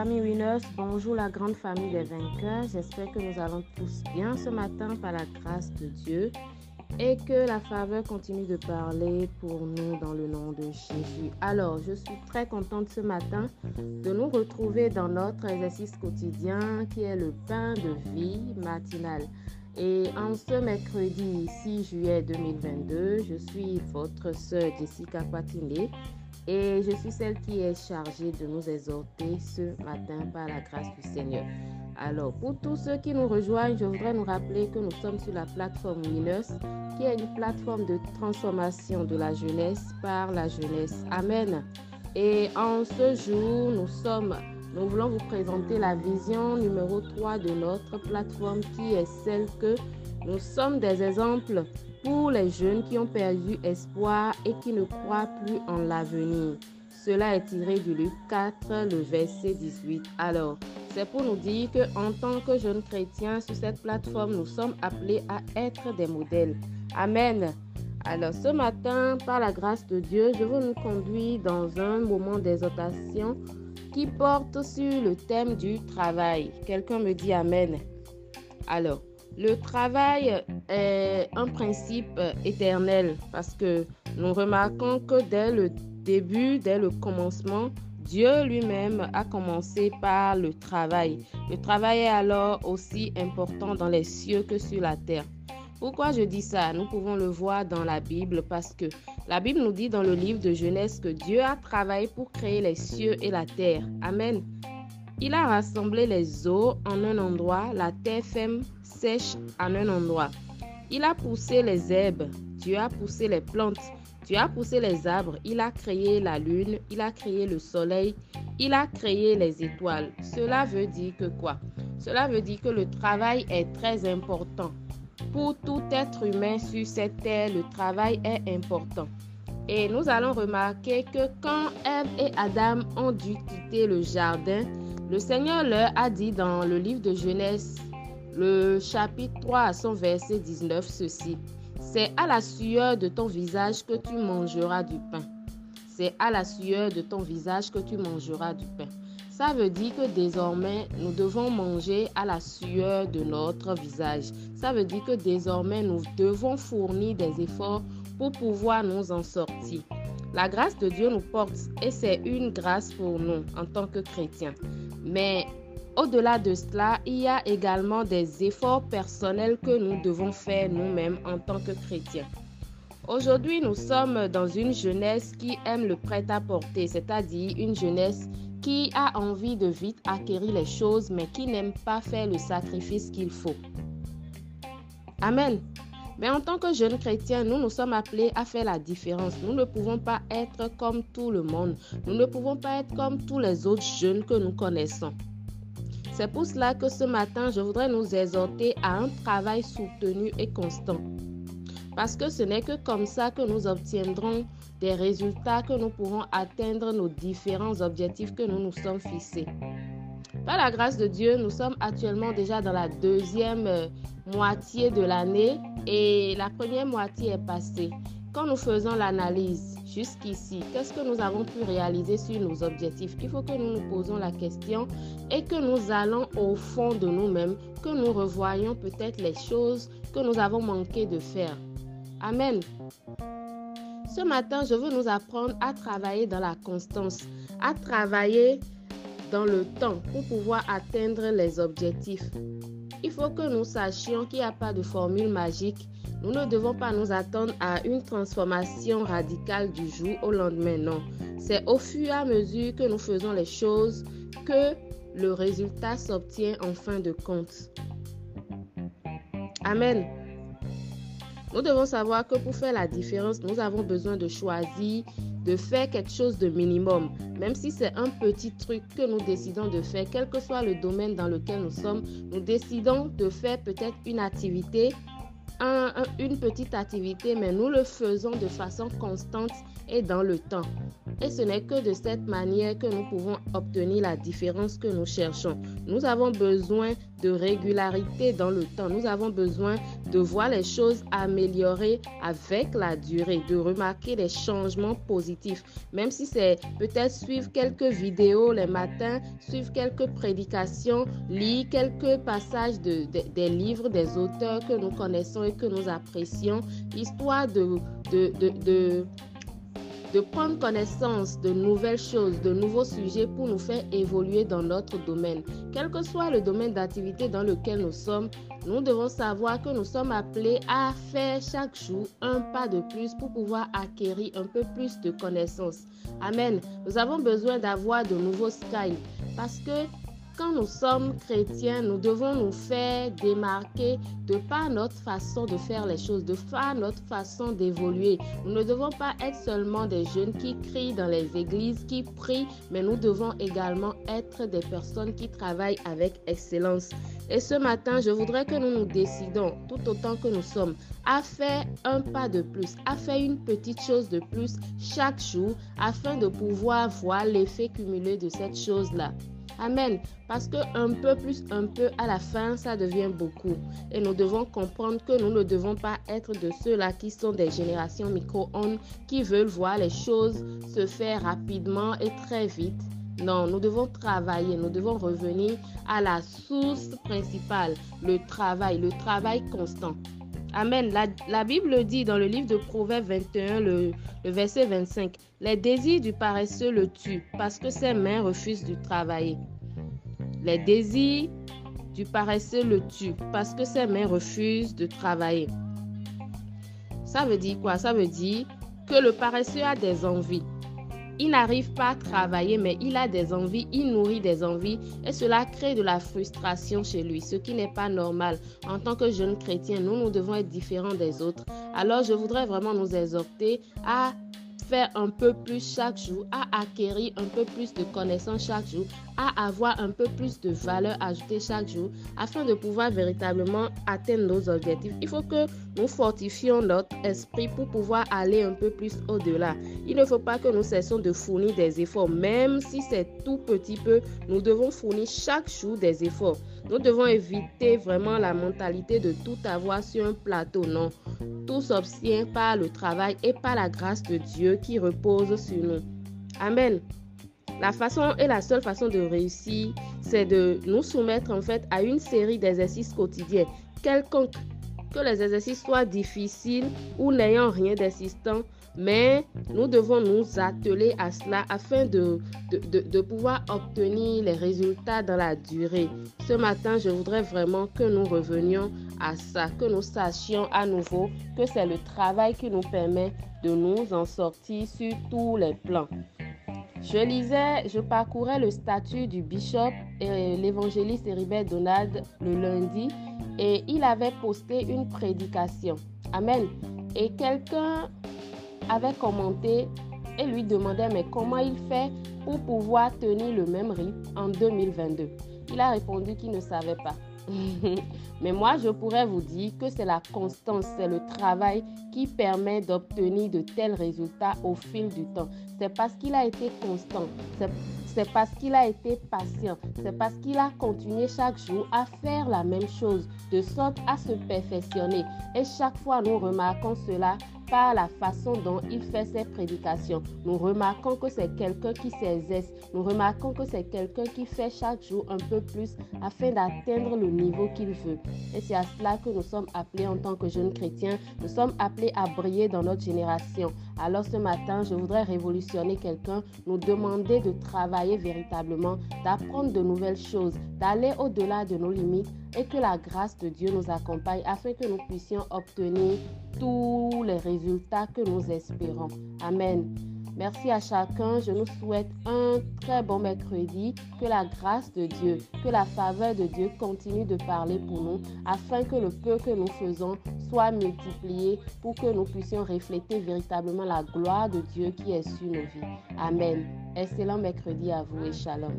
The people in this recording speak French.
famille Winners, bonjour la grande famille des vainqueurs. J'espère que nous allons tous bien ce matin par la grâce de Dieu et que la faveur continue de parler pour nous dans le nom de Jésus. Alors, je suis très contente ce matin de nous retrouver dans notre exercice quotidien qui est le pain de vie matinal. Et en ce mercredi 6 juillet 2022, je suis votre sœur Jessica Patiné et je suis celle qui est chargée de nous exhorter ce matin par la grâce du Seigneur. Alors, pour tous ceux qui nous rejoignent, je voudrais nous rappeler que nous sommes sur la plateforme Winners, qui est une plateforme de transformation de la jeunesse par la jeunesse. Amen. Et en ce jour, nous sommes nous voulons vous présenter la vision numéro 3 de notre plateforme qui est celle que nous sommes des exemples pour les jeunes qui ont perdu espoir et qui ne croient plus en l'avenir. Cela est tiré du Luc 4, le verset 18. Alors, c'est pour nous dire que en tant que jeunes chrétiens sur cette plateforme, nous sommes appelés à être des modèles. Amen. Alors, ce matin, par la grâce de Dieu, je veux nous dans un moment d'exhortation qui porte sur le thème du travail. Quelqu'un me dit Amen. Alors, le travail est un principe éternel parce que nous remarquons que dès le début, dès le commencement, Dieu lui-même a commencé par le travail. Le travail est alors aussi important dans les cieux que sur la terre. Pourquoi je dis ça? Nous pouvons le voir dans la Bible parce que la Bible nous dit dans le livre de Genèse que Dieu a travaillé pour créer les cieux et la terre. Amen. Il a rassemblé les eaux en un endroit, la terre ferme sèche en un endroit. Il a poussé les herbes, Dieu a poussé les plantes, Dieu a poussé les arbres, il a créé la lune, il a créé le soleil, il a créé les étoiles. Cela veut dire que quoi? Cela veut dire que le travail est très important. Pour tout être humain sur cette terre, le travail est important. Et nous allons remarquer que quand Ève et Adam ont dû quitter le jardin, le Seigneur leur a dit dans le livre de Genèse, le chapitre 3 à son verset 19, ceci. C'est à la sueur de ton visage que tu mangeras du pain. C'est à la sueur de ton visage que tu mangeras du pain. Ça veut dire que désormais, nous devons manger à la sueur de notre visage. Ça veut dire que désormais, nous devons fournir des efforts pour pouvoir nous en sortir. La grâce de Dieu nous porte et c'est une grâce pour nous en tant que chrétiens. Mais au-delà de cela, il y a également des efforts personnels que nous devons faire nous-mêmes en tant que chrétiens. Aujourd'hui, nous sommes dans une jeunesse qui aime le prêt-à-porter, c'est-à-dire une jeunesse qui a envie de vite acquérir les choses, mais qui n'aime pas faire le sacrifice qu'il faut. Amen. Mais en tant que jeunes chrétiens, nous nous sommes appelés à faire la différence. Nous ne pouvons pas être comme tout le monde. Nous ne pouvons pas être comme tous les autres jeunes que nous connaissons. C'est pour cela que ce matin, je voudrais nous exhorter à un travail soutenu et constant. Parce que ce n'est que comme ça que nous obtiendrons des résultats, que nous pourrons atteindre nos différents objectifs que nous nous sommes fixés. Par la grâce de Dieu, nous sommes actuellement déjà dans la deuxième euh, moitié de l'année et la première moitié est passée. Quand nous faisons l'analyse jusqu'ici, qu'est-ce que nous avons pu réaliser sur nos objectifs? Il faut que nous nous posons la question et que nous allons au fond de nous-mêmes, que nous revoyons peut-être les choses que nous avons manqué de faire. Amen. Ce matin, je veux nous apprendre à travailler dans la constance, à travailler dans le temps pour pouvoir atteindre les objectifs. Il faut que nous sachions qu'il n'y a pas de formule magique. Nous ne devons pas nous attendre à une transformation radicale du jour au lendemain, non. C'est au fur et à mesure que nous faisons les choses que le résultat s'obtient en fin de compte. Amen. Nous devons savoir que pour faire la différence, nous avons besoin de choisir de faire quelque chose de minimum, même si c'est un petit truc que nous décidons de faire, quel que soit le domaine dans lequel nous sommes, nous décidons de faire peut-être une activité une petite activité, mais nous le faisons de façon constante et dans le temps. Et ce n'est que de cette manière que nous pouvons obtenir la différence que nous cherchons. Nous avons besoin de régularité dans le temps. Nous avons besoin de voir les choses améliorées avec la durée, de remarquer des changements positifs. Même si c'est peut-être suivre quelques vidéos les matins, suivre quelques prédications, lire quelques passages de, des livres des auteurs que nous connaissons que nous apprécions, histoire de, de, de de prendre connaissance de nouvelles choses, de nouveaux sujets pour nous faire évoluer dans notre domaine. Quel que soit le domaine d'activité dans lequel nous sommes, nous devons savoir que nous sommes appelés à faire chaque jour un pas de plus pour pouvoir acquérir un peu plus de connaissances. Amen. Nous avons besoin d'avoir de nouveaux styles parce que quand nous sommes chrétiens, nous devons nous faire démarquer de par notre façon de faire les choses, de par notre façon d'évoluer. Nous ne devons pas être seulement des jeunes qui crient dans les églises, qui prient, mais nous devons également être des personnes qui travaillent avec excellence. Et ce matin, je voudrais que nous nous décidons, tout autant que nous sommes, à faire un pas de plus, à faire une petite chose de plus chaque jour afin de pouvoir voir l'effet cumulé de cette chose-là. Amen. Parce que un peu plus, un peu à la fin, ça devient beaucoup. Et nous devons comprendre que nous ne devons pas être de ceux-là qui sont des générations micro-ondes qui veulent voir les choses se faire rapidement et très vite. Non, nous devons travailler, nous devons revenir à la source principale, le travail, le travail constant. Amen. La, Bible dit dans le livre de Proverbes 21, le, le, verset 25, Les désirs du paresseux le tuent parce que ses mains refusent de travailler. Les désirs du paresseux le tuent parce que ses mains refusent de travailler. Ça veut dire quoi? Ça veut dire que le paresseux a des envies il n'arrive pas à travailler, mais il a des envies, il nourrit des envies et cela crée de la frustration chez lui, ce qui n'est pas normal. En tant que jeunes chrétiens, nous, nous devons être différents des autres. Alors, je voudrais vraiment nous exhorter à faire un peu plus chaque jour, à acquérir un peu plus de connaissances chaque jour, à avoir un peu plus de valeur ajoutée chaque jour afin de pouvoir véritablement atteindre nos objectifs. Il faut que nous fortifions notre esprit pour pouvoir aller un peu plus au-delà. Il ne faut pas que nous cessions de fournir des efforts, même si c'est tout petit peu, nous devons fournir chaque jour des efforts. Nous devons éviter vraiment la mentalité de tout avoir sur un plateau. Non, tout s'obtient par le travail et par la grâce de Dieu qui repose sur nous. Amen. La façon et la seule façon de réussir, c'est de nous soumettre en fait à une série d'exercices quotidiens, quelconque que les exercices soient difficiles ou n'ayant rien d'assistant, mais nous devons nous atteler à cela afin de, de, de, pouvoir obtenir les résultats dans la durée. Ce matin, je voudrais vraiment que nous revenions à ça, que nous sachions à nouveau que c'est le travail qui nous permet de nous en sortir sur tous les plans. Je lisais, je parcourais le statut du bishop et l'évangéliste Héribert Donald le lundi et il avait posté une prédication. Amen. Et quelqu'un avait commenté et lui demandait mais comment il fait pour pouvoir tenir le même rythme en 2022. Il a répondu qu'il ne savait pas. Mais moi, je pourrais vous dire que c'est la constance, c'est le travail qui permet d'obtenir de tels résultats au fil du temps. C'est parce qu'il a été constant, c'est parce qu'il a été patient, c'est parce qu'il a continué chaque jour à faire la même chose, de sorte à se perfectionner. Et chaque fois, nous remarquons cela par la façon dont il fait ses prédications. Nous remarquons que c'est quelqu'un qui s'exerce. Nous remarquons que c'est quelqu'un qui fait chaque jour un peu plus afin d'atteindre le niveau qu'il veut. Et c'est à cela que nous sommes appelés en tant que jeunes chrétiens. Nous sommes appelés à briller dans notre génération. Alors ce matin, je voudrais révolutionner quelqu'un, nous demander de travailler véritablement, d'apprendre de nouvelles choses, d'aller au-delà de nos limites et que la grâce de Dieu nous accompagne afin que nous puissions obtenir tous les résultats que nous espérons. Amen. Merci à chacun. Je nous souhaite un très bon mercredi. Que la grâce de Dieu, que la faveur de Dieu continue de parler pour nous afin que le peu que nous faisons soit multiplié pour que nous puissions refléter véritablement la gloire de Dieu qui est sur nos vies. Amen. Excellent mercredi à vous et shalom.